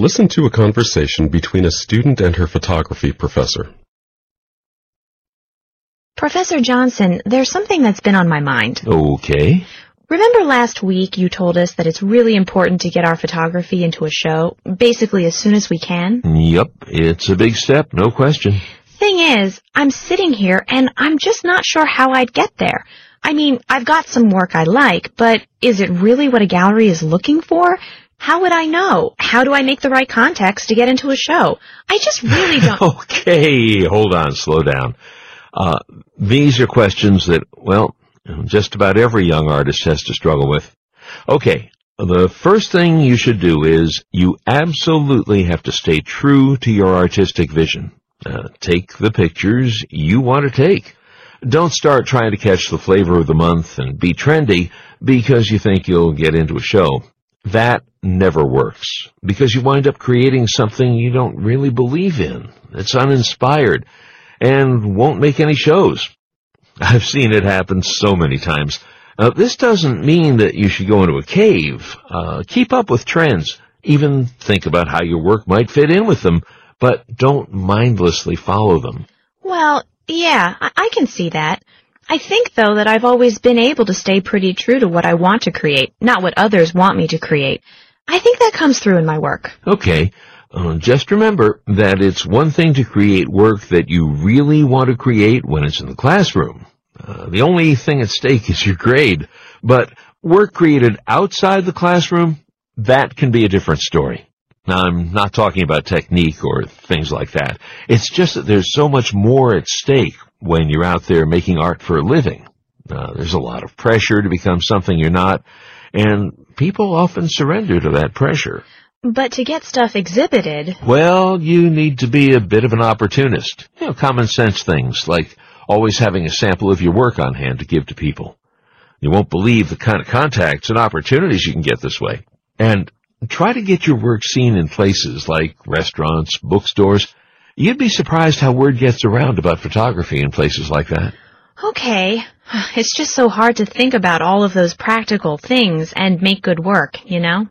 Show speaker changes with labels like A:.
A: Listen to a conversation between a student and her photography professor.
B: Professor Johnson, there's something that's been on my mind.
C: Okay.
B: Remember last week you told us that it's really important to get our photography into a show, basically as soon as we can?
C: Yep, it's a big step, no question.
B: Thing is, I'm sitting here and I'm just not sure how I'd get there. I mean, I've got some work I like, but is it really what a gallery is looking for? How would I know? How do I make the right contacts to get into a show? I just really don't.
C: okay, hold on, slow down. Uh, these are questions that, well, just about every young artist has to struggle with. Okay, the first thing you should do is you absolutely have to stay true to your artistic vision. Uh, take the pictures you want to take. Don't start trying to catch the flavor of the month and be trendy because you think you'll get into a show. That never works because you wind up creating something you don't really believe in. It's uninspired and won't make any shows. I've seen it happen so many times. Uh, this doesn't mean that you should go into a cave. Uh, keep up with trends. Even think about how your work might fit in with them, but don't mindlessly follow them.
B: Well, yeah, I, I can see that. I think, though, that I've always been able to stay pretty true to what I want to create, not what others want me to create. I think that comes through in my work.
C: Okay. Uh, just remember that it's one thing to create work that you really want to create when it's in the classroom. Uh, the only thing at stake is your grade. But work created outside the classroom, that can be a different story. Now, I'm not talking about technique or things like that. It's just that there's so much more at stake when you're out there making art for a living. Uh, there's a lot of pressure to become something you're not, and people often surrender to that pressure.
B: But to get stuff exhibited...
C: Well, you need to be a bit of an opportunist. You know, common sense things, like always having a sample of your work on hand to give to people. You won't believe the kind of contacts and opportunities you can get this way. And try to get your work seen in places like restaurants, bookstores. You'd be surprised how word gets around about photography in places like that.
B: Okay. It's just so hard to think about all of those practical things and make good work, you know?